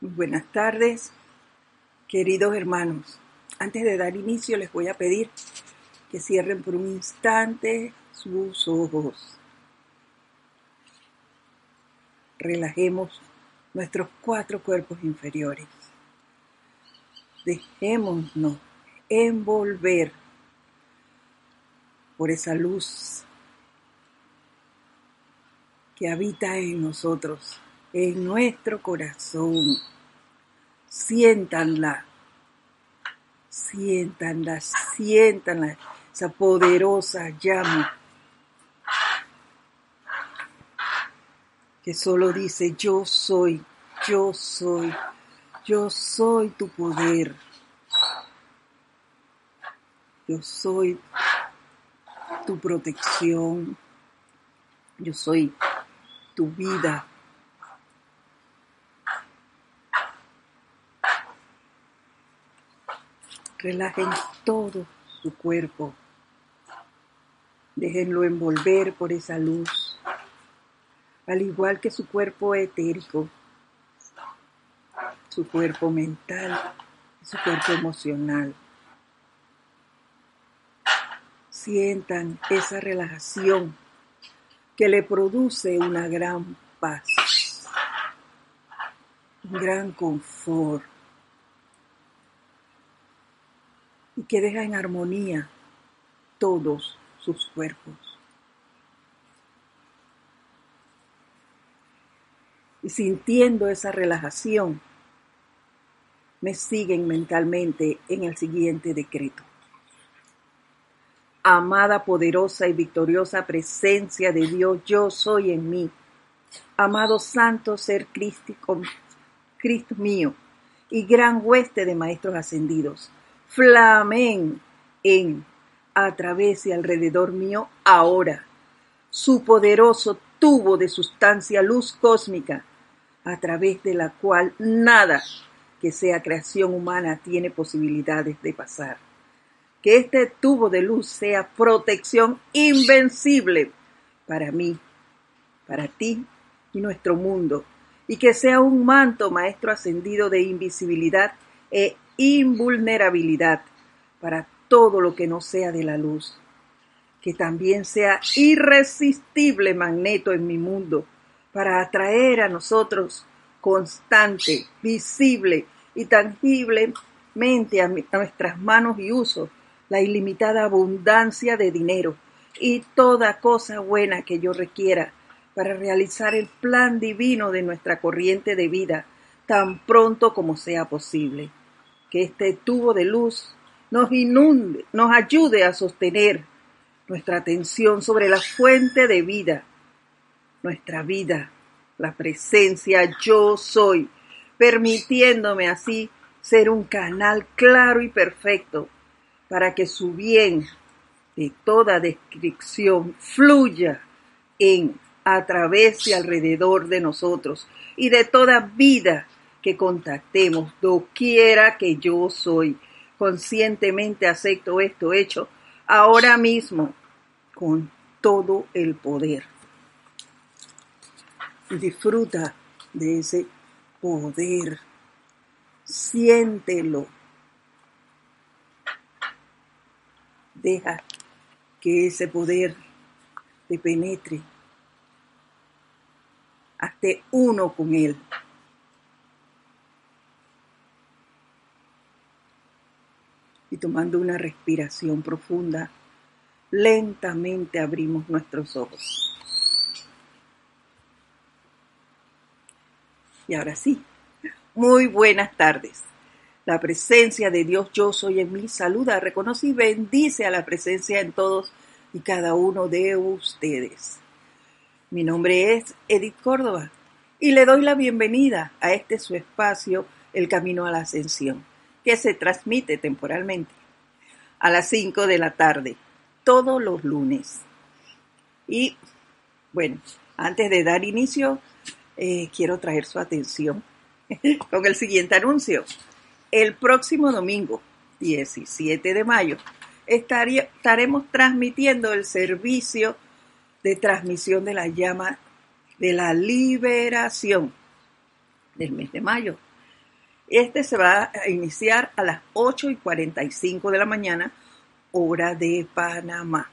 Buenas tardes, queridos hermanos. Antes de dar inicio les voy a pedir que cierren por un instante sus ojos. Relajemos nuestros cuatro cuerpos inferiores. Dejémonos envolver por esa luz que habita en nosotros en nuestro corazón. Siéntanla, siéntanla, siéntanla, esa poderosa llama que solo dice yo soy, yo soy, yo soy tu poder. Yo soy tu protección. Yo soy tu vida. Relajen todo su cuerpo. Déjenlo envolver por esa luz, al igual que su cuerpo etérico, su cuerpo mental, su cuerpo emocional. Sientan esa relajación que le produce una gran paz, un gran confort y que deja en armonía todos sus cuerpos. Y sintiendo esa relajación, me siguen mentalmente en el siguiente decreto. Amada, poderosa y victoriosa presencia de Dios, yo soy en mí. Amado santo ser Cristo, Cristo mío y gran hueste de maestros ascendidos flamen en, a través y alrededor mío ahora, su poderoso tubo de sustancia luz cósmica, a través de la cual nada que sea creación humana tiene posibilidades de pasar. Que este tubo de luz sea protección invencible para mí, para ti y nuestro mundo, y que sea un manto maestro ascendido de invisibilidad e invulnerabilidad para todo lo que no sea de la luz. Que también sea irresistible magneto en mi mundo para atraer a nosotros constante, visible y tangiblemente a, nuestras manos y usos la ilimitada abundancia de dinero y toda cosa buena que yo requiera para realizar el plan divino de nuestra corriente de vida tan pronto como sea posible que este tubo de luz nos inunde, nos ayude a sostener nuestra atención sobre la fuente de vida, nuestra vida, la presencia yo soy, permitiéndome así ser un canal claro y perfecto para que su bien de toda descripción fluya en, a través y alrededor de nosotros y de toda vida que contactemos, doquiera que yo soy. Conscientemente acepto esto hecho ahora mismo con todo el poder. Disfruta de ese poder. Siéntelo. Deja que ese poder te penetre. Hazte uno con él. Tomando una respiración profunda, lentamente abrimos nuestros ojos. Y ahora sí, muy buenas tardes. La presencia de Dios yo soy en mí saluda, reconoce y bendice a la presencia en todos y cada uno de ustedes. Mi nombre es Edith Córdoba y le doy la bienvenida a este su espacio, El Camino a la Ascensión que se transmite temporalmente a las 5 de la tarde, todos los lunes. Y bueno, antes de dar inicio, eh, quiero traer su atención con el siguiente anuncio. El próximo domingo, 17 de mayo, estaremos transmitiendo el servicio de transmisión de la llama de la liberación del mes de mayo Este se va a iniciar a las 8 y 45 de la mañana, hora de Panamá.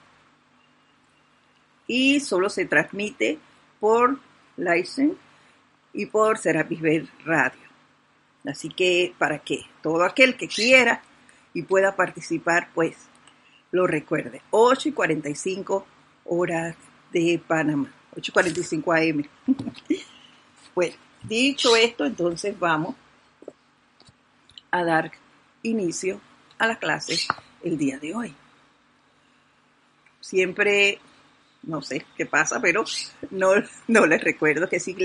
Y solo se transmite por Lysen y por Serapis Bay Radio. Así que para que todo aquel que quiera y pueda participar, pues lo recuerde. 8 y 45 horas de Panamá. 8 y 45 AM. bueno, dicho esto, entonces vamos a dar inicio a la clase el día de hoy. Siempre, no sé qué pasa, pero no, no les recuerdo que si,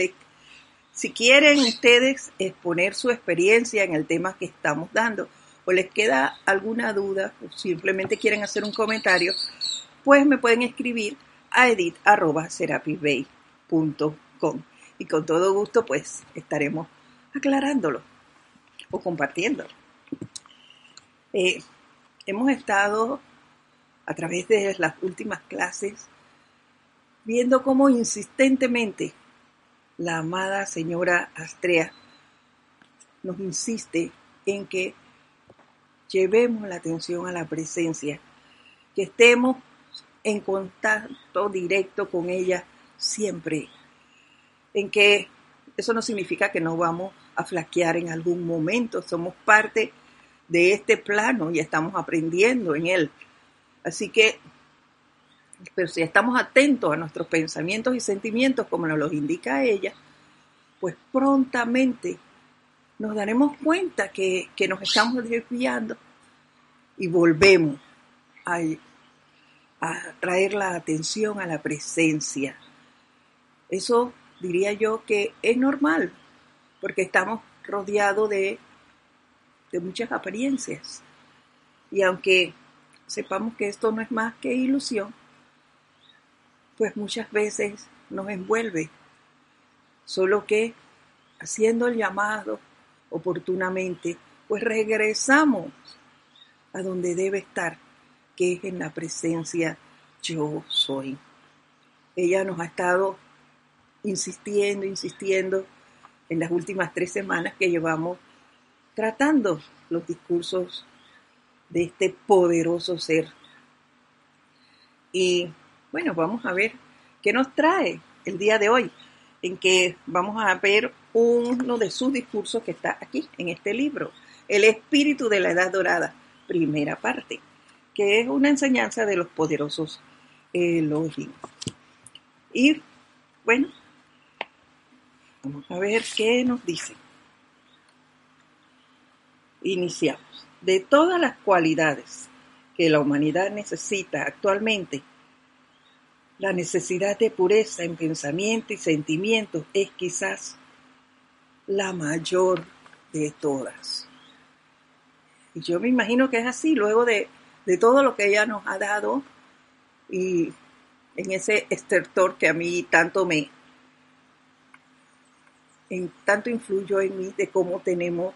si quieren ustedes exponer su experiencia en el tema que estamos dando o les queda alguna duda o simplemente quieren hacer un comentario, pues me pueden escribir a edit.serapisbay.com y con todo gusto pues estaremos aclarándolo o compartiendo. Eh, hemos estado a través de las últimas clases viendo cómo insistentemente la amada señora Astrea nos insiste en que llevemos la atención a la presencia, que estemos en contacto directo con ella siempre, en que eso no significa que no vamos a flaquear en algún momento, somos parte de este plano y estamos aprendiendo en él. Así que, pero si estamos atentos a nuestros pensamientos y sentimientos como nos los indica ella, pues prontamente nos daremos cuenta que, que nos estamos desviando y volvemos a, a traer la atención a la presencia. Eso diría yo que es normal, porque estamos rodeados de, de muchas apariencias. Y aunque sepamos que esto no es más que ilusión, pues muchas veces nos envuelve. Solo que haciendo el llamado oportunamente, pues regresamos a donde debe estar, que es en la presencia yo soy. Ella nos ha estado insistiendo, insistiendo en las últimas tres semanas que llevamos tratando los discursos de este poderoso ser. Y bueno, vamos a ver qué nos trae el día de hoy, en que vamos a ver uno de sus discursos que está aquí, en este libro, El espíritu de la edad dorada, primera parte, que es una enseñanza de los poderosos Elohim. Y bueno, Vamos a ver qué nos dice. Iniciamos. De todas las cualidades que la humanidad necesita actualmente, la necesidad de pureza en pensamiento y sentimientos es quizás la mayor de todas. Y yo me imagino que es así, luego de, de todo lo que ella nos ha dado y en ese estertor que a mí tanto me, en tanto influyó en mí de cómo tenemos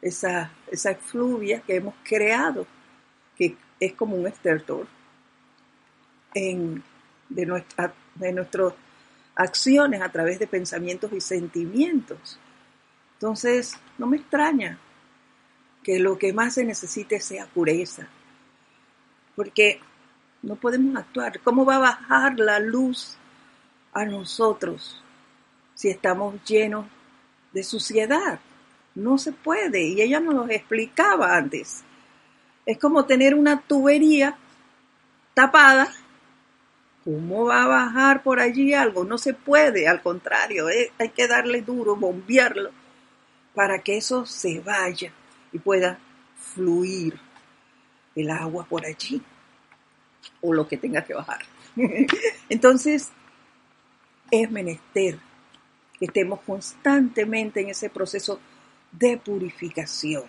esa, esa fluvia que hemos creado, que es como un estertor en, de, nuestra, de nuestras acciones a través de pensamientos y sentimientos. Entonces, no me extraña que lo que más se necesite sea pureza, porque no podemos actuar. ¿Cómo va a bajar la luz a nosotros si estamos llenos de suciedad. No se puede. Y ella nos lo explicaba antes. Es como tener una tubería tapada. ¿Cómo va a bajar por allí algo? No se puede, al contrario, eh, hay que darle duro, bombearlo, para que eso se vaya y pueda fluir el agua por allí, o lo que tenga que bajar. Entonces, es menester estemos constantemente en ese proceso de purificación.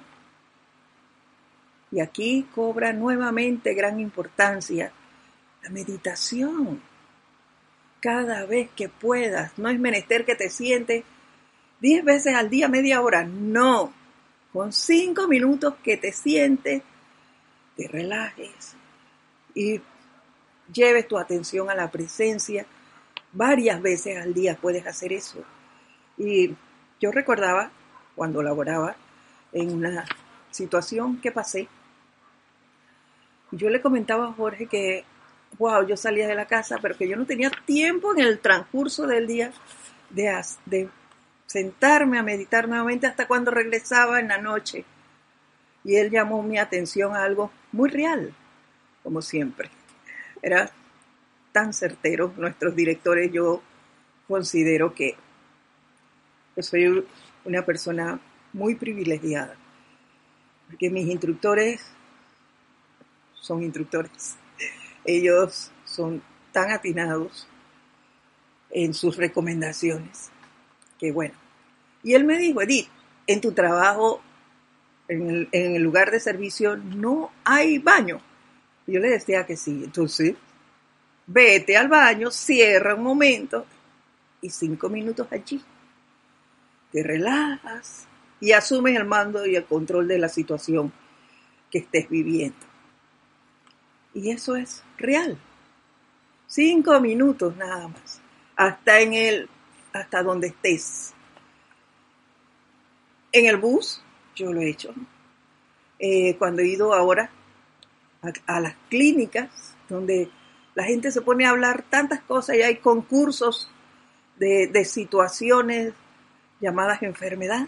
Y aquí cobra nuevamente gran importancia la meditación. Cada vez que puedas, no es menester que te sientes diez veces al día, media hora, no. Con cinco minutos que te sientes, te relajes y lleves tu atención a la presencia. Varias veces al día puedes hacer eso. Y yo recordaba cuando laboraba en una situación que pasé. Yo le comentaba a Jorge que, wow, yo salía de la casa, pero que yo no tenía tiempo en el transcurso del día de, de sentarme a meditar nuevamente hasta cuando regresaba en la noche. Y él llamó mi atención a algo muy real, como siempre. Era tan certero nuestros directores, yo considero que yo soy una persona muy privilegiada, porque mis instructores son instructores. Ellos son tan atinados en sus recomendaciones que bueno. Y él me dijo, Edith, en tu trabajo, en el, lugar de servicio, no hay baño. yo le decía que sí. Entonces, vete al baño, cierra un momento y cinco minutos allí. Te relajas y asumes el mando y el control de la situación que estés viviendo. Y eso es real. Cinco minutos nada más. Hasta en el, hasta donde estés. En el bus, yo lo he hecho. Eh, cuando he ido ahora a, las clínicas, donde la gente se pone a hablar tantas cosas y hay concursos de, de situaciones llamadas enfermedad.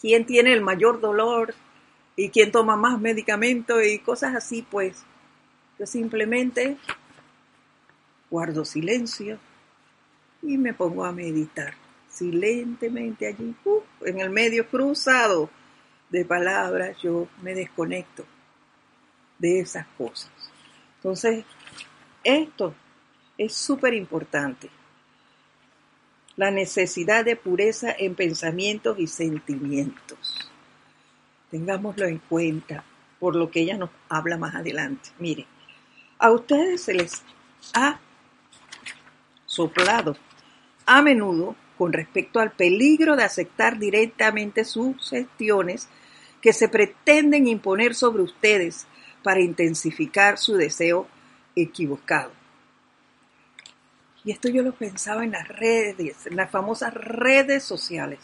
¿Quién tiene el mayor dolor? y quién toma más medicamentos y cosas así, pues yo simplemente guardo silencio y me pongo a meditar silentemente allí, uh, en el medio cruzado de palabras, yo me desconecto de esas cosas. Entonces, esto es súper importante. La necesidad de pureza en pensamientos y sentimientos. Tengámoslo en cuenta por lo que ella nos habla más adelante. Mire, a ustedes se les ha soplado a menudo con respecto al peligro de aceptar directamente sus gestiones que se pretenden imponer sobre ustedes para intensificar su deseo equivocado. Y esto yo lo pensaba en las redes, en las famosas redes sociales.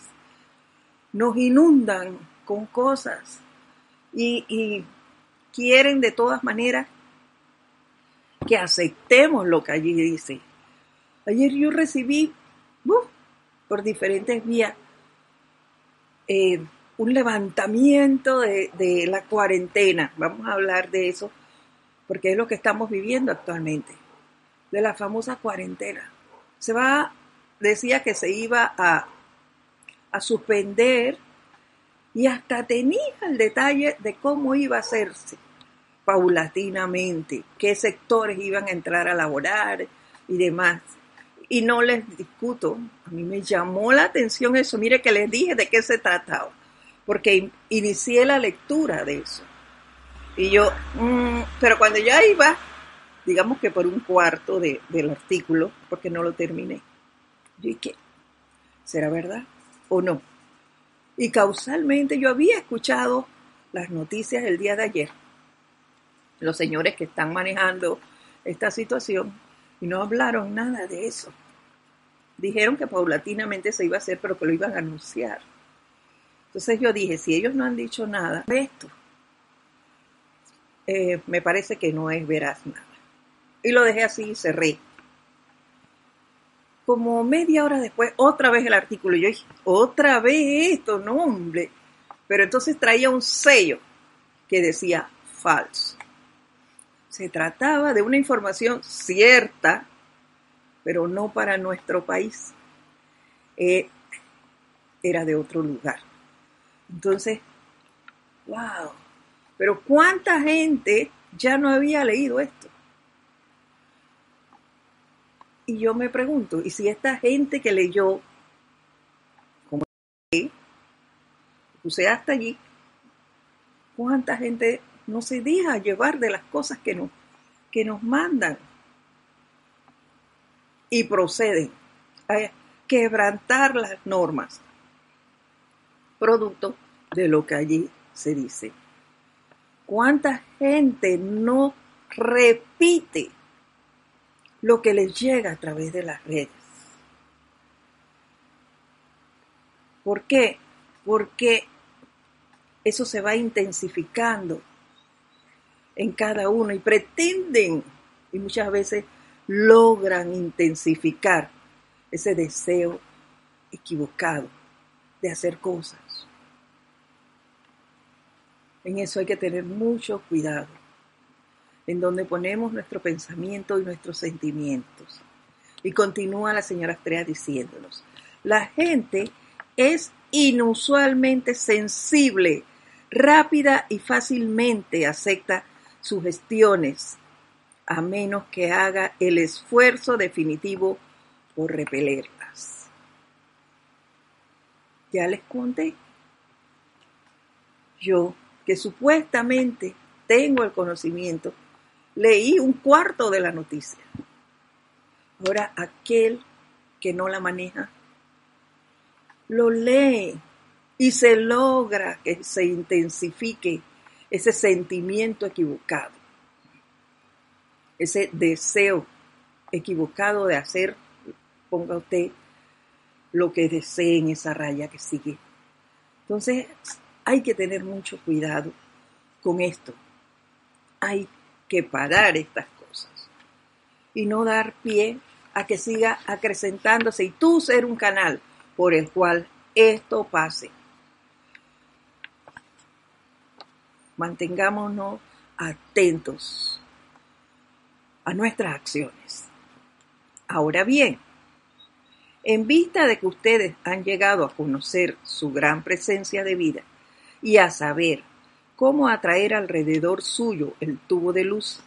Nos inundan con cosas y, quieren de todas maneras que aceptemos lo que allí dice. Ayer yo recibí por diferentes vías eh, un levantamiento de, la cuarentena. Vamos a hablar de eso porque es lo que estamos viviendo actualmente, de la famosa cuarentena. Se va, decía que se iba a, suspender y hasta tenía el detalle de cómo iba a hacerse paulatinamente, qué sectores iban a entrar a laborar y demás. Y no les discuto, a mí me llamó la atención eso, mire que les dije de qué se trataba, porque inicié la lectura de eso. Y yo, mm, pero cuando ya iba, digamos que por un cuarto del artículo, porque no lo terminé, yo dije, ¿será verdad o no? Y causalmente yo había escuchado las noticias el día de ayer, los señores que están manejando esta situación, y no hablaron nada de eso. Dijeron que paulatinamente se iba a hacer, pero que lo iban a anunciar. Entonces yo dije, si ellos no han dicho nada de esto, eh, me parece que no es veraz nada. Y lo dejé así y cerré como media hora después, otra vez el artículo. Y yo dije, otra vez esto, no hombre. Pero entonces traía un sello que decía falso. Se trataba de una información cierta, pero no para nuestro país. Eh, era de otro lugar. Entonces, wow. Pero ¿cuánta gente ya no había leído esto? Y yo me pregunto, ¿y si esta gente que leyó, como puse hasta allí, cuánta gente no se deja llevar de las cosas que nos, que nos mandan y proceden a quebrantar las normas, producto de lo que allí se dice. ¿Cuánta gente no repite lo que les llega a través de las redes. ¿Por qué? Porque eso se va intensificando en cada uno y pretenden y muchas veces logran intensificar ese deseo equivocado de hacer cosas. En eso hay que tener mucho cuidado, en donde ponemos nuestro pensamiento y nuestros sentimientos. Y continúa la señora Estrella diciéndonos, la gente es inusualmente sensible, rápida y fácilmente acepta sugestiones, a menos que haga el esfuerzo definitivo por repelerlas. Ya les conté. Yo, que supuestamente tengo el conocimiento, leí un cuarto de la noticia. Ahora aquel que no la maneja, lo lee y se logra que se intensifique ese sentimiento equivocado, ese deseo equivocado de hacer, ponga usted lo que desee en esa raya que sigue. Entonces hay que tener mucho cuidado con esto. Hay que parar estas cosas y no dar pie a que siga acrecentándose y tú ser un canal por el cual esto pase. mantengámonos atentos a nuestras acciones. Ahora bien, en vista de que ustedes han llegado a conocer su gran presencia de vida y a saber cómo atraer alrededor suyo el tubo de luz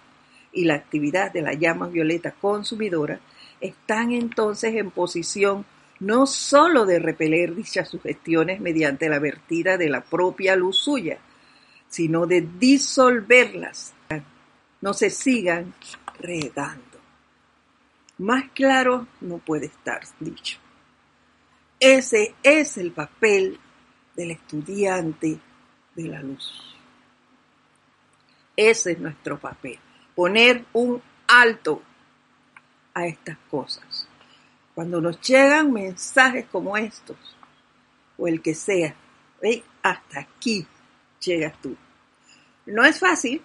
y la actividad de la llama violeta consumidora, están entonces en posición no sólo de repeler dichas sugestiones mediante la vertida de la propia luz suya, sino de disolverlas, no se sigan regando. Más claro no puede estar dicho. Ese es el papel del estudiante de la luz. Ese es nuestro papel. Poner un alto a estas cosas. Cuando nos llegan mensajes como estos, o el que sea, hasta aquí llegas tú. No es fácil,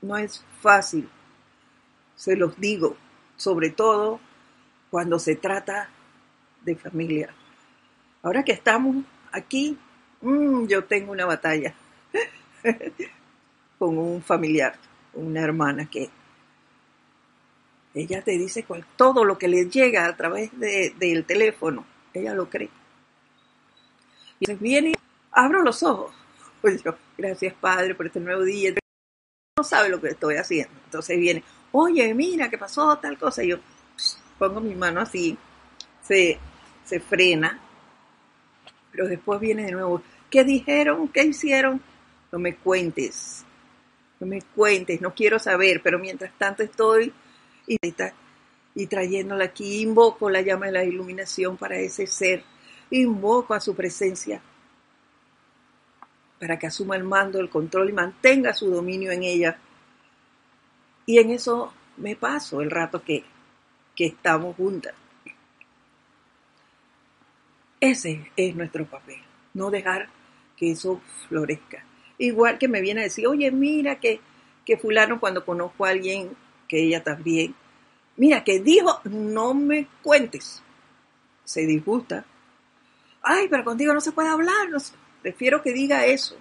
no es fácil, se los digo, sobre todo cuando se trata de familia. Ahora que estamos aquí, mm, yo tengo una batalla con un familiar, una hermana que ella te dice todo lo que le llega a través del teléfono, ella lo cree. Y viene, abro los ojos, pues yo, gracias Padre por este nuevo día. No sabe lo que estoy haciendo. Entonces viene, oye, mira, ¿qué pasó? Tal cosa. Y yo pongo mi mano así, se, se frena, pero después viene de nuevo, ¿qué dijeron? ¿Qué hicieron? No me cuentes, no me cuentes, no quiero saber, pero mientras tanto estoy y, trayéndola aquí, invoco la llama de la iluminación para ese ser, invoco a su presencia para que asuma el mando, el control y mantenga su dominio en ella. Y en eso me paso el rato que, que estamos juntas. Ese es nuestro papel, no dejar que eso florezca. Igual que me viene a decir, oye, mira que, que fulano cuando conozco a alguien, que ella también, mira que dijo, no me cuentes. Se disgusta. Ay, pero contigo no se puede hablar. No Prefiero que diga eso,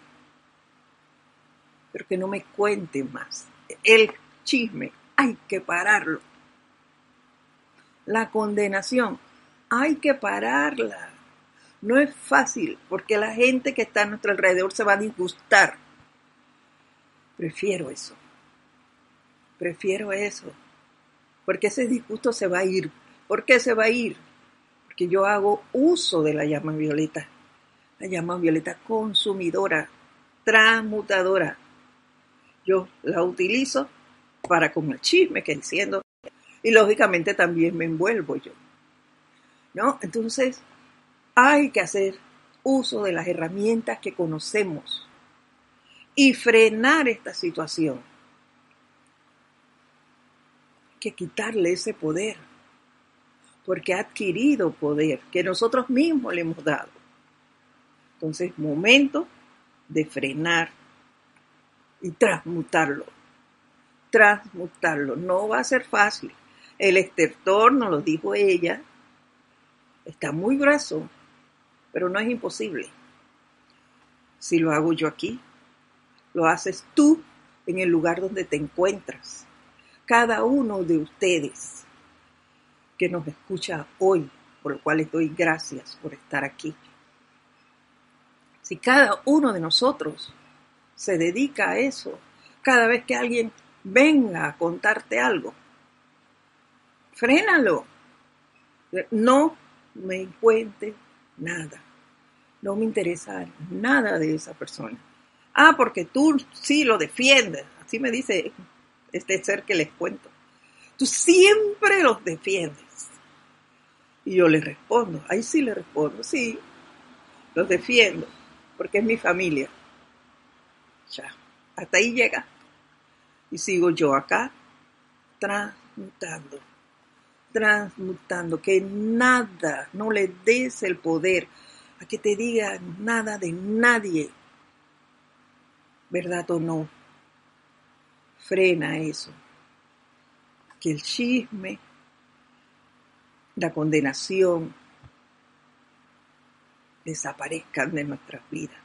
pero que no me cuente más. El chisme, hay que pararlo. La condenación, hay que pararla. No es fácil, porque la gente que está a nuestro alrededor se va a disgustar. Prefiero eso. Prefiero eso. Porque ese disgusto se va a ir. ¿Por qué se va a ir? Porque yo hago uso de la llama violeta la llama violeta consumidora, transmutadora. Yo la utilizo para con el chisme que diciendo y lógicamente también me envuelvo yo. ¿No? Entonces, hay que hacer uso de las herramientas que conocemos y frenar esta situación. Hay que quitarle ese poder, porque ha adquirido poder que nosotros mismos le hemos dado. Entonces, momento de frenar y transmutarlo. Transmutarlo. No va a ser fácil. El estertor, nos lo dijo ella, está muy grueso, pero no es imposible. Si lo hago yo aquí, lo haces tú en el lugar donde te encuentras. Cada uno de ustedes que nos escucha hoy, por lo cual les doy gracias por estar aquí. Si cada uno de nosotros se dedica a eso, cada vez que alguien venga a contarte algo, frénalo. No me cuente nada. No me interesa nada de esa persona. Ah, porque tú sí lo defiendes. Así me dice este ser que les cuento. Tú siempre los defiendes. Y yo le respondo, ahí sí le respondo, sí, los defiendo, porque es mi familia. Ya, hasta ahí llega. Y sigo yo acá, transmutando, transmutando, que nada, no le des el poder a que te diga nada de nadie, verdad o no. Frena eso. Que el chisme, la condenación, desaparezcan de nuestras vidas.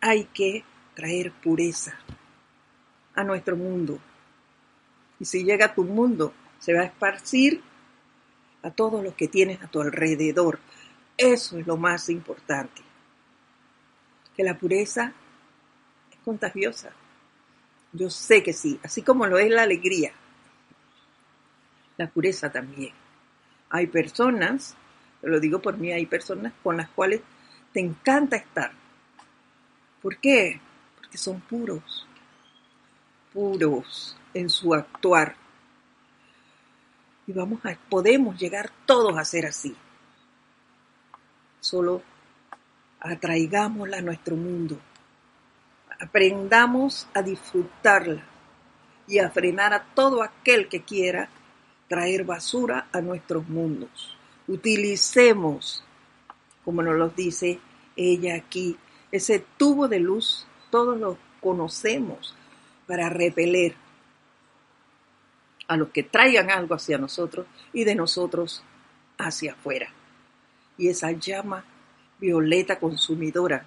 Hay que traer pureza a nuestro mundo. Y si llega a tu mundo, se va a esparcir a todos los que tienes a tu alrededor. Eso es lo más importante. Que la pureza es contagiosa. Yo sé que sí, así como lo es la alegría. La pureza también. Hay personas, lo digo por mí, hay personas con las cuales te encanta estar. ¿Por qué? Porque son puros, puros en su actuar. Y vamos a, podemos llegar todos a ser así solo atraigámosla a nuestro mundo. Aprendamos a disfrutarla y a frenar a todo aquel que quiera traer basura a nuestros mundos. Utilicemos, como nos lo dice ella aquí, ese tubo de luz, todos lo conocemos, para repeler a los que traigan algo hacia nosotros y de nosotros hacia afuera y esa llama violeta consumidora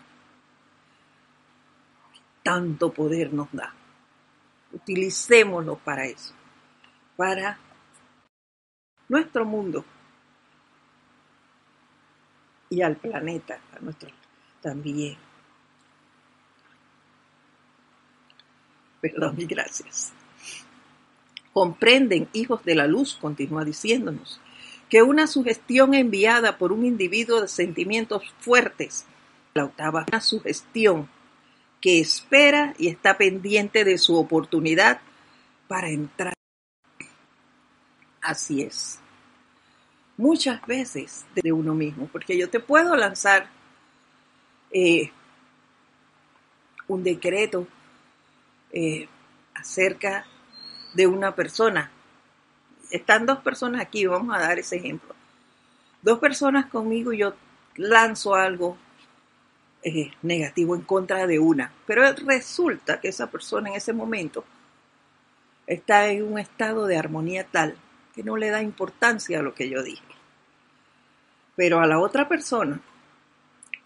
tanto poder nos da. Utilicémoslo para eso, para nuestro mundo y al planeta, a nuestro también. Perdón y gracias. Comprenden, hijos de la luz, continúa diciéndonos, que una sugestión enviada por un individuo de sentimientos fuertes, la octava, una sugestión que espera y está pendiente de su oportunidad para entrar. Así es. Muchas veces de uno mismo, porque yo te puedo lanzar eh, un decreto eh, acerca de una persona están dos personas aquí, vamos a dar ese ejemplo. Dos personas conmigo yo lanzo algo eh, negativo en contra de una, pero resulta que esa persona en ese momento está en un estado de armonía tal que no le da importancia a lo que yo dije. Pero a la otra persona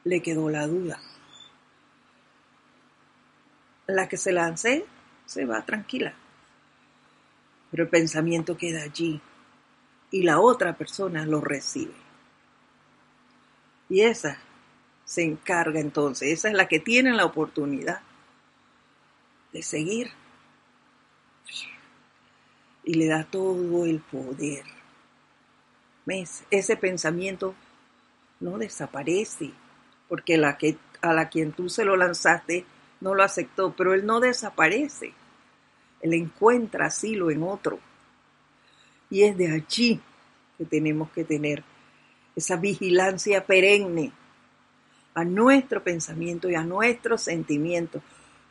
le quedó la duda. La que se lancé se va tranquila pero el pensamiento queda allí y la otra persona lo recibe. Y esa se encarga entonces, esa es la que tiene la oportunidad de seguir y le da todo el poder. ¿Ves? Ese pensamiento no desaparece, porque la que, a la quien tú se lo lanzaste no lo aceptó, pero él no desaparece. Él encuentra asilo en otro. Y es de allí que tenemos que tener esa vigilancia perenne a nuestro pensamiento y a nuestros sentimientos,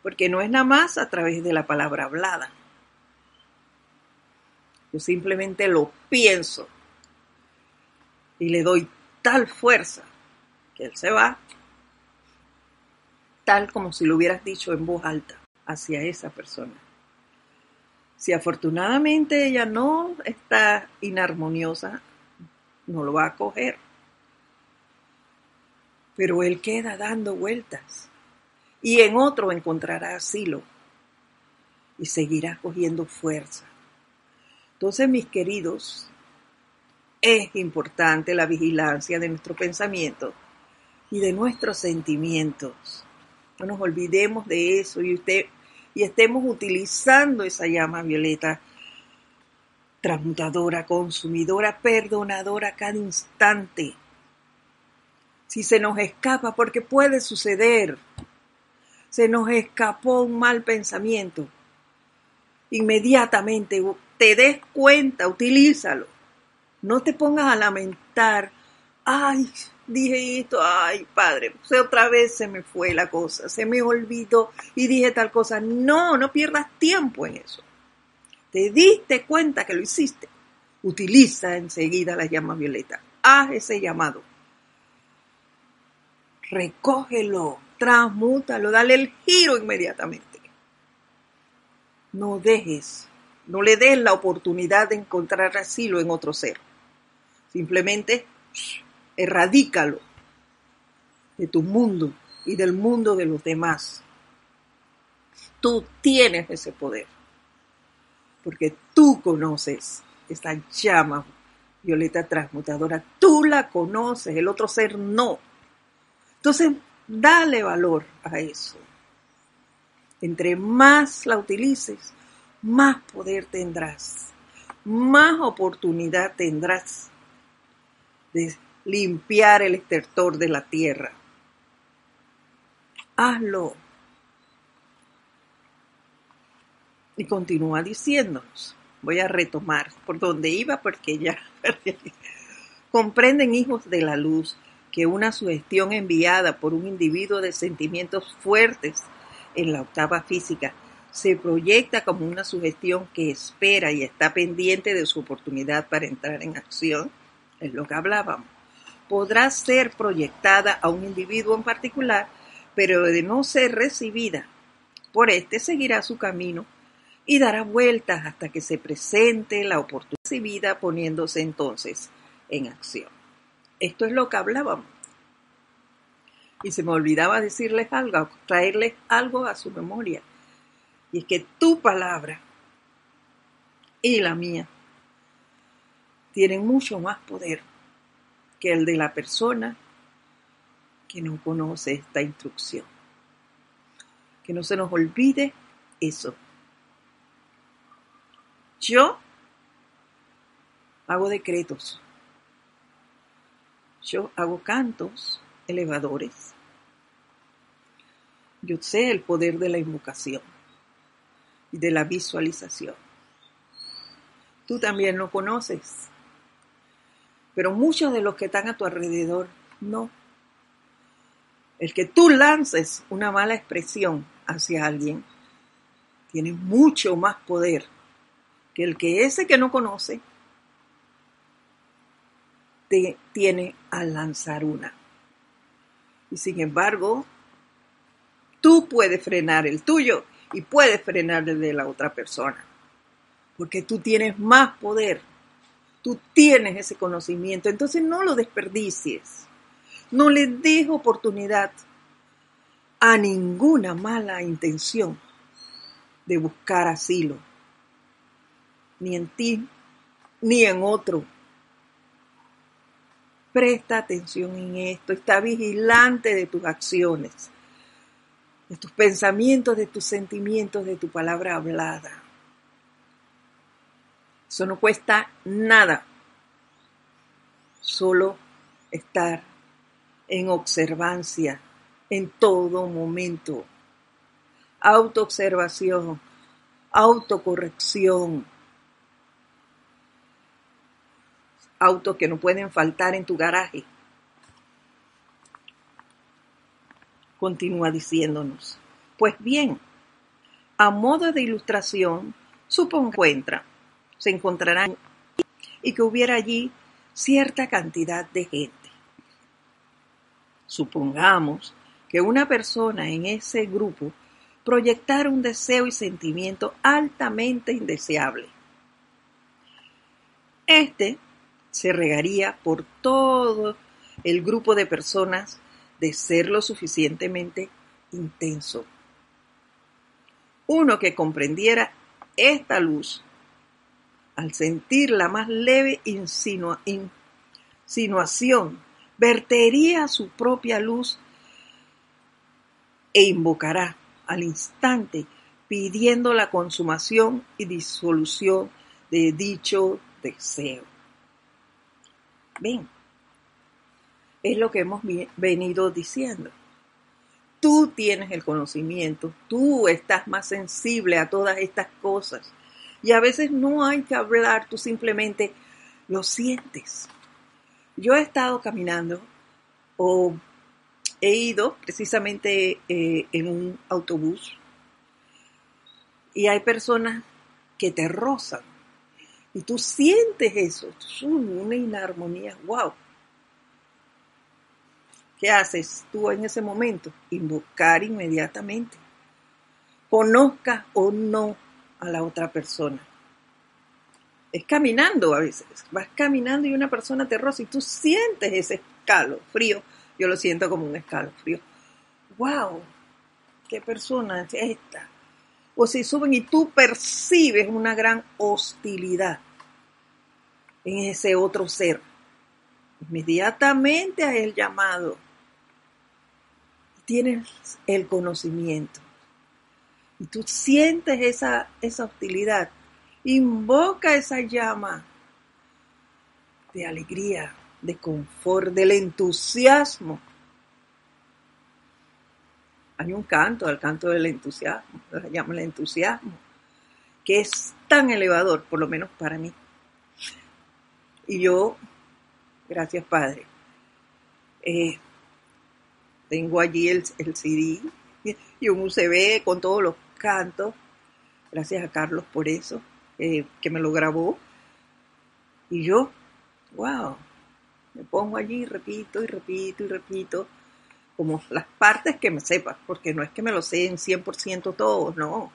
porque no es nada más a través de la palabra hablada. Yo simplemente lo pienso y le doy tal fuerza que Él se va, tal como si lo hubieras dicho en voz alta hacia esa persona. Si afortunadamente ella no está inarmoniosa, no lo va a coger. Pero él queda dando vueltas y en otro encontrará asilo y seguirá cogiendo fuerza. Entonces, mis queridos, es importante la vigilancia de nuestro pensamiento y de nuestros sentimientos. No nos olvidemos de eso y usted y estemos utilizando esa llama violeta transmutadora, consumidora, perdonadora cada instante. Si se nos escapa, porque puede suceder, se nos escapó un mal pensamiento, inmediatamente te des cuenta, utilízalo. No te pongas a lamentar, ay, dije esto, ay, padre, otra vez se me fue la cosa, se me olvidó y dije tal cosa. No, no pierdas tiempo en eso. Te diste cuenta que lo hiciste. Utiliza enseguida la llama violeta. Haz ese llamado. Recógelo, transmútalo, dale el giro inmediatamente. No dejes, no le des la oportunidad de encontrar asilo en otro ser. Simplemente erradícalo de tu mundo y del mundo de los demás. Tú tienes ese poder, porque tú conoces esa llama violeta transmutadora, tú la conoces, el otro ser no. Entonces, dale valor a eso. Entre más la utilices, más poder tendrás, más oportunidad tendrás de limpiar el estertor de la tierra. Hazlo. Y continúa diciéndonos. Voy a retomar por donde iba porque ya comprenden hijos de la luz que una sugestión enviada por un individuo de sentimientos fuertes en la octava física se proyecta como una sugestión que espera y está pendiente de su oportunidad para entrar en acción, es lo que hablábamos podrá ser proyectada a un individuo en particular, pero de no ser recibida por éste seguirá su camino y dará vueltas hasta que se presente la oportunidad recibida poniéndose entonces en acción. Esto es lo que hablábamos. Y se me olvidaba decirles algo, traerles algo a su memoria. Y es que tu palabra y la mía tienen mucho más poder que el de la persona que no conoce esta instrucción. Que no se nos olvide eso. Yo hago decretos. Yo hago cantos elevadores. Yo sé el poder de la invocación y de la visualización. Tú también lo conoces. Pero muchos de los que están a tu alrededor no. El que tú lances una mala expresión hacia alguien tiene mucho más poder que el que ese que no conoce te tiene al lanzar una. Y sin embargo, tú puedes frenar el tuyo y puedes frenar el de la otra persona. Porque tú tienes más poder Tú tienes ese conocimiento, entonces no lo desperdicies. No le des oportunidad a ninguna mala intención de buscar asilo, ni en ti, ni en otro. Presta atención en esto, está vigilante de tus acciones, de tus pensamientos, de tus sentimientos, de tu palabra hablada. Eso no cuesta nada. Solo estar en observancia en todo momento. Autoobservación, autocorrección. Autos que no pueden faltar en tu garaje. Continúa diciéndonos. Pues bien, a modo de ilustración, supongo encuentra se encontrarán y que hubiera allí cierta cantidad de gente. Supongamos que una persona en ese grupo proyectara un deseo y sentimiento altamente indeseable. Este se regaría por todo el grupo de personas de ser lo suficientemente intenso. Uno que comprendiera esta luz, al sentir la más leve insinuación, vertería su propia luz e invocará al instante pidiendo la consumación y disolución de dicho deseo. Ven, es lo que hemos venido diciendo. Tú tienes el conocimiento, tú estás más sensible a todas estas cosas. Y a veces no hay que hablar, tú simplemente lo sientes. Yo he estado caminando o he ido precisamente eh, en un autobús y hay personas que te rozan y tú sientes eso, una inarmonía, wow. ¿Qué haces tú en ese momento? Invocar inmediatamente. Conozca o no a la otra persona. Es caminando a veces. Vas caminando y una persona te roza y tú sientes ese escalo frío. Yo lo siento como un escalofrío. ¡Wow! ¿Qué persona es esta? O si suben y tú percibes una gran hostilidad en ese otro ser. Inmediatamente a el llamado tienes el conocimiento y tú sientes esa, esa hostilidad, invoca esa llama de alegría, de confort, del entusiasmo. Hay un canto, el canto del entusiasmo, llama el entusiasmo, que es tan elevador, por lo menos para mí. Y yo, gracias Padre, eh, tengo allí el, CD y un UCB con todos los cantos. Gracias a Carlos por eso, eh, que me lo grabó. Y yo, wow, me pongo allí, repito y repito y repito, como las partes que me sepa, porque no es que me lo sé en 100% todo, no.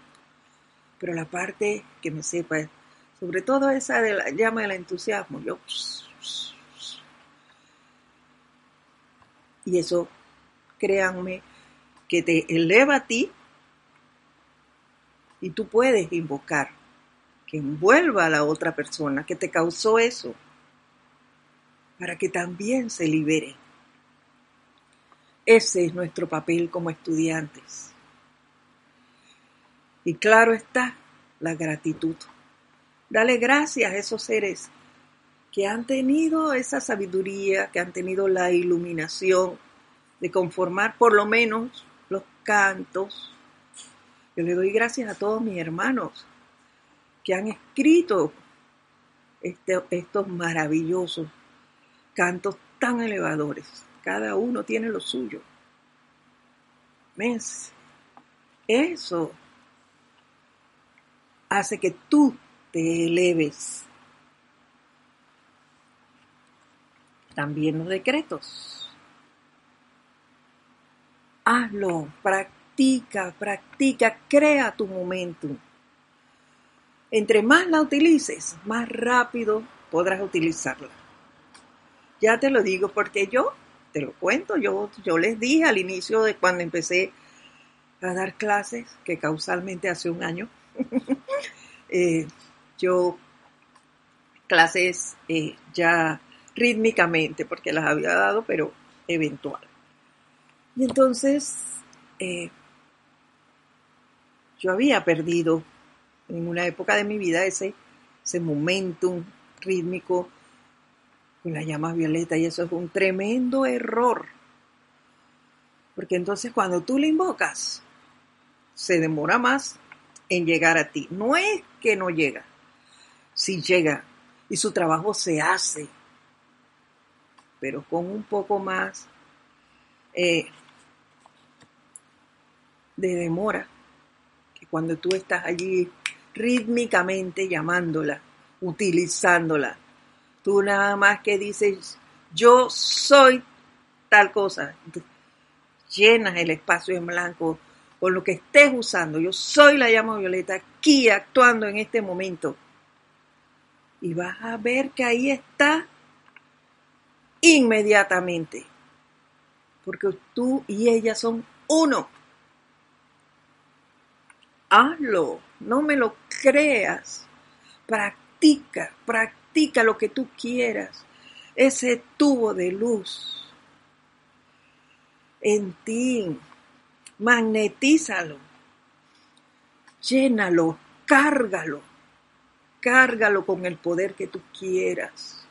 Pero la parte que me sepa, sobre todo esa de la llama del entusiasmo, yo... Y eso créanme, que te eleva a ti y tú puedes invocar que envuelva a la otra persona que te causó eso para que también se libere. Ese es nuestro papel como estudiantes. Y claro está la gratitud. Dale gracias a esos seres que han tenido esa sabiduría, que han tenido la iluminación de conformar por lo menos los cantos. Yo le doy gracias a todos mis hermanos que han escrito este, estos maravillosos cantos tan elevadores. Cada uno tiene lo suyo. ¿Ves? Eso hace que tú te eleves. También los decretos hazlo, practica, practica, crea tu momentum. Entre más la utilices, más rápido podrás utilizarla. Ya te lo digo porque yo, te lo cuento, yo, yo les dije al inicio de cuando empecé a dar clases, que causalmente hace un año, eh, yo clases eh, ya rítmicamente, porque las había dado, pero eventual. Y entonces eh, yo había perdido en una época de mi vida ese, ese momentum rítmico con las llamas violetas y eso es un tremendo error. Porque entonces cuando tú le invocas, se demora más en llegar a ti. No es que no llega, si llega y su trabajo se hace, pero con un poco más eh, de demora, cuando tú estás allí rítmicamente llamándola, utilizándola, tú nada más que dices, yo soy tal cosa. Llenas el espacio en blanco con lo que estés usando. Yo soy la llama violeta aquí actuando en este momento. Y vas a ver que ahí está inmediatamente. Porque tú y ella son uno. Hazlo, no me lo creas. Practica, practica lo que tú quieras. Ese tubo de luz en ti, magnetízalo, llénalo, cárgalo, cárgalo con el poder que tú quieras.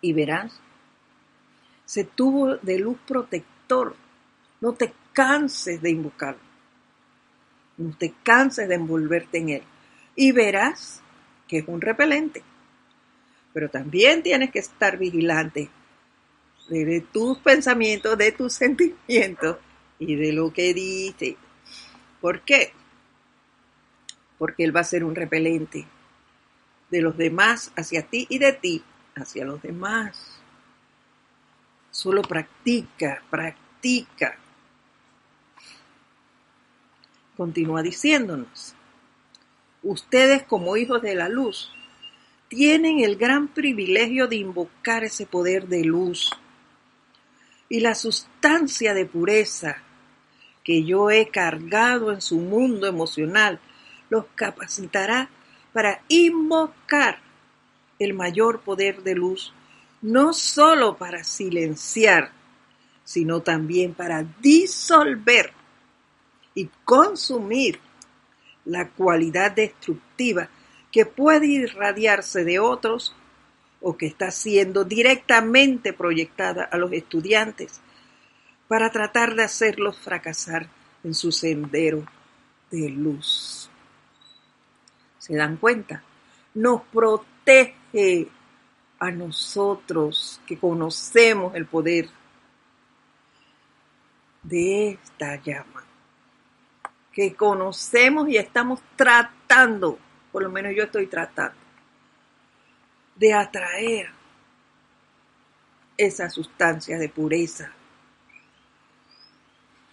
Y verás, ese tubo de luz protector, no te canses de invocarlo, no te canses de envolverte en él. Y verás que es un repelente. Pero también tienes que estar vigilante de tus pensamientos, de tus sentimientos y de lo que dice. ¿Por qué? Porque Él va a ser un repelente de los demás hacia ti y de ti hacia los demás. Solo practica, practica. Continúa diciéndonos, ustedes como hijos de la luz tienen el gran privilegio de invocar ese poder de luz y la sustancia de pureza que yo he cargado en su mundo emocional los capacitará para invocar el mayor poder de luz, no sólo para silenciar, sino también para disolver y consumir la cualidad destructiva que puede irradiarse de otros o que está siendo directamente proyectada a los estudiantes para tratar de hacerlos fracasar en su sendero de luz. ¿Se dan cuenta? Nos protege a nosotros que conocemos el poder de esta llama, que conocemos y estamos tratando, por lo menos yo estoy tratando, de atraer esa sustancia de pureza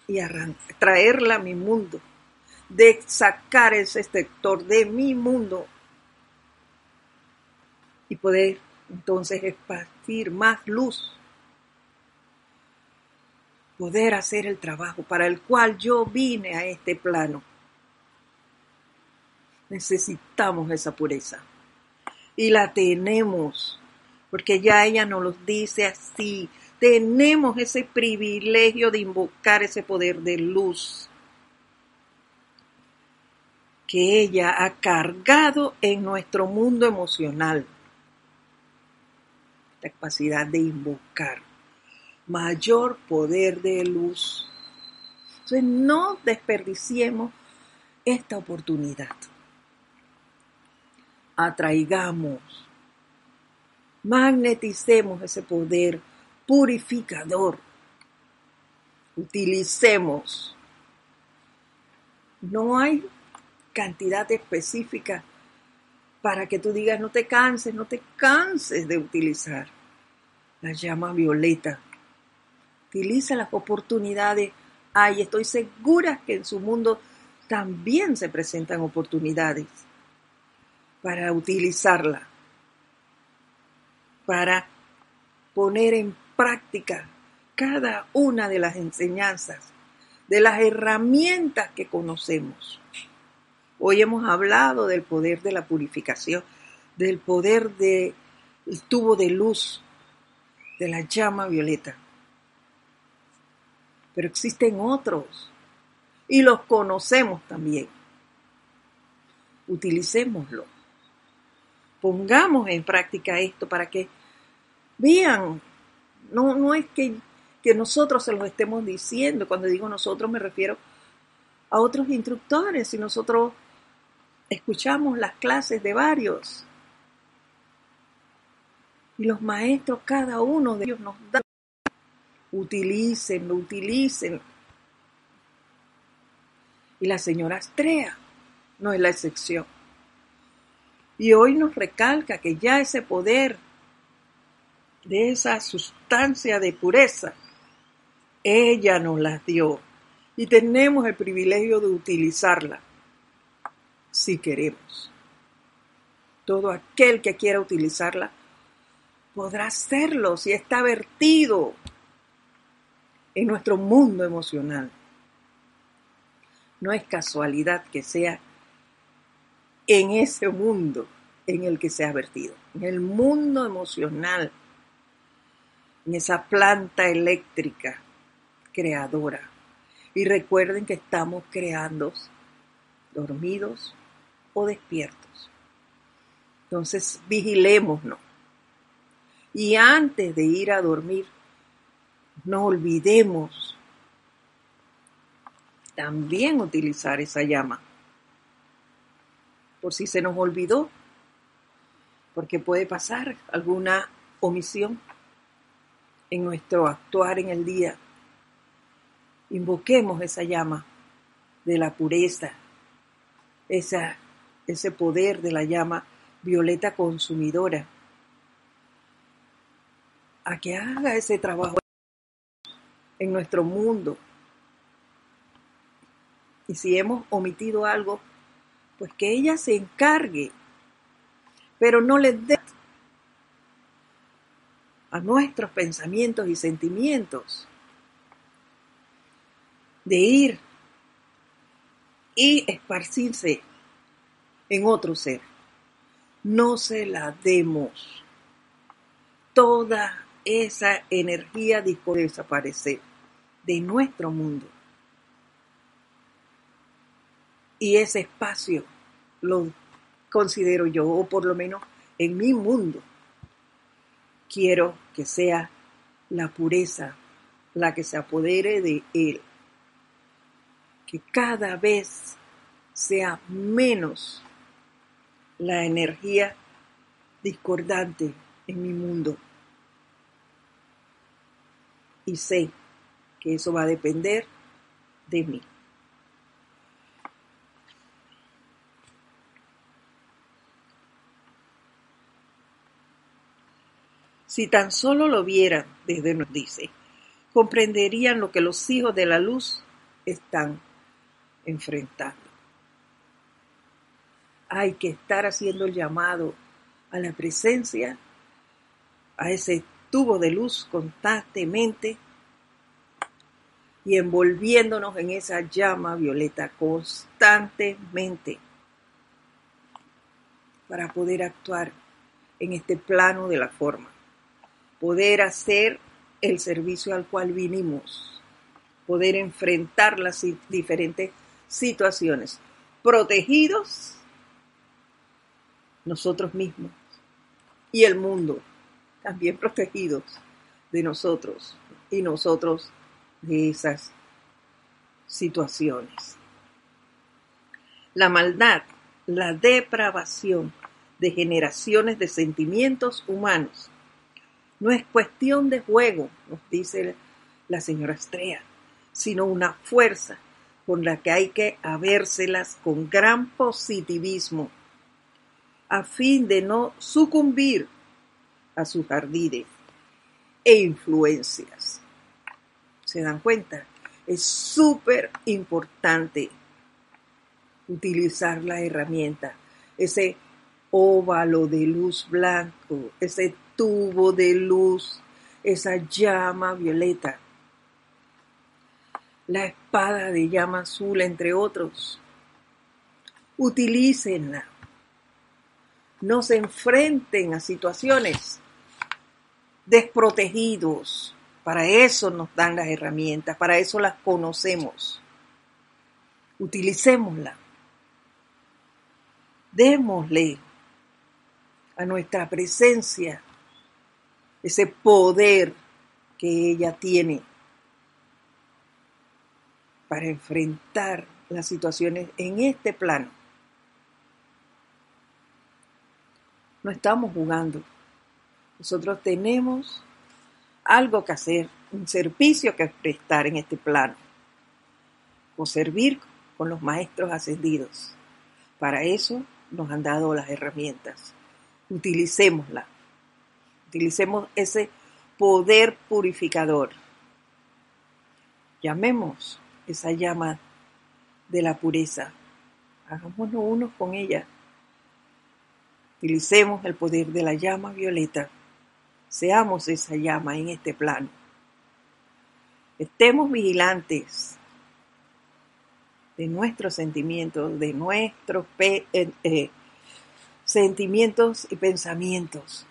y traerla a mi mundo, de sacar ese sector de mi mundo y poder entonces esparcir más luz, poder hacer el trabajo para el cual yo vine a este plano. Necesitamos esa pureza y la tenemos, porque ya ella nos lo dice así, tenemos ese privilegio de invocar ese poder de luz que ella ha cargado en nuestro mundo emocional. La capacidad de invocar mayor poder de luz. Entonces no desperdiciemos esta oportunidad. Atraigamos, magneticemos ese poder purificador. Utilicemos. No hay cantidad específica para que tú digas no te canses, no te canses de utilizar la llama violeta. Utiliza las oportunidades. Ay, estoy segura que en su mundo también se presentan oportunidades para utilizarla, para poner en práctica cada una de las enseñanzas, de las herramientas que conocemos. Hoy hemos hablado del poder de la purificación, del poder del tubo de luz, de la llama violeta. Pero existen otros y los conocemos también. Utilicémoslo. Pongamos en práctica esto para que Vean, no, no es que, que nosotros se los estemos diciendo, cuando digo nosotros me refiero a otros instructores, y nosotros escuchamos las clases de varios. Y los maestros, cada uno de ellos nos da. Utilicen, lo utilicen. Y la señora Astrea no es la excepción. Y hoy nos recalca que ya ese poder de esa sustancia de pureza, ella nos las dio y tenemos el privilegio de utilizarla si queremos. Todo aquel que quiera utilizarla podrá hacerlo si está vertido en nuestro mundo emocional. No es casualidad que sea en ese mundo en el que se ha vertido, en el mundo emocional, en esa planta eléctrica creadora. Y recuerden que estamos creando dormidos o despiertos. Entonces, vigilémonos. Y antes de ir a dormir, no olvidemos también utilizar esa llama. Por si se nos olvidó, porque puede pasar alguna omisión en nuestro actuar en el día. Invoquemos esa llama de la pureza, ese poder de la llama violeta consumidora, a que haga ese trabajo en nuestro mundo. Y si hemos omitido algo, pues que ella se encargue pero no le dé a nuestros pensamientos y sentimientos de ir y esparcirse en otro ser. No se la demos. Toda esa energía disco de desaparecer de nuestro mundo. Y ese espacio lo considero yo, o por lo menos en mi mundo, quiero que sea la pureza la que se apodere de él. Que cada vez sea menos la energía discordante en mi mundo. Y sé que eso va a depender de mí. Si tan solo lo vieran, desde nos dice, comprenderían lo que los hijos de la luz están enfrentando. Hay que estar haciendo el llamado a la presencia, a ese tubo de luz constantemente y envolviéndonos en esa llama violeta constantemente para poder actuar en este plano de la forma poder hacer el servicio al cual vinimos, poder enfrentar las diferentes situaciones, protegidos nosotros mismos y el mundo, también protegidos de nosotros y nosotros de esas situaciones. La maldad, la depravación de generaciones de sentimientos humanos no es cuestión de juego, nos dice la señora Estrella, sino una fuerza con la que hay que habérselas con gran positivismo, a fin de no sucumbir a sus ardides e influencias. ¿Se dan cuenta? Es súper importante utilizar la herramienta, ese óvalo de luz blanco, ese tubo de luz, esa llama violeta, la espada de llama azul, entre otros. Utilícenla. No se enfrenten a situaciones desprotegidos. Para eso nos dan las herramientas, para eso las conocemos. Utilicémosla. Démosle a nuestra presencia ese poder que ella tiene para enfrentar las situaciones en este plano. No estamos jugando. Nosotros tenemos algo que hacer, un servicio que prestar en este plano, o servir con los maestros ascendidos. Para eso nos han dado las herramientas. Utilicémoslas Utilicemos ese poder purificador. Llamemos esa llama de la pureza. Hagámonos unos con ella. Utilicemos el poder de la llama violeta. Seamos esa llama en este plano. Estemos vigilantes de nuestros sentimientos, de nuestros eh, eh, sentimientos y pensamientos.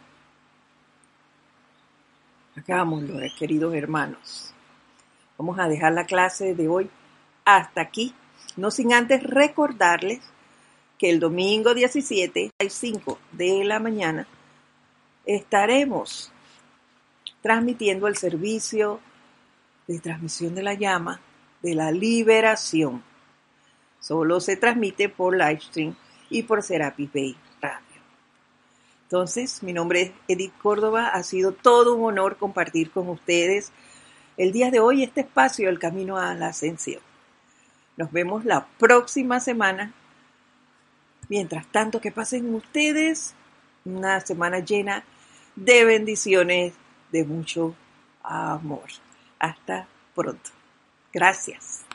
Hagámoslo, queridos hermanos. Vamos a dejar la clase de hoy hasta aquí, no sin antes recordarles que el domingo 17 a las 5 de la mañana estaremos transmitiendo el servicio de transmisión de la llama de la liberación. Solo se transmite por livestream y por Serapis Bay Radio. Entonces, mi nombre es Edith Córdoba. Ha sido todo un honor compartir con ustedes el día de hoy este espacio, el camino a la ascensión. Nos vemos la próxima semana. Mientras tanto, que pasen ustedes una semana llena de bendiciones, de mucho amor. Hasta pronto. Gracias.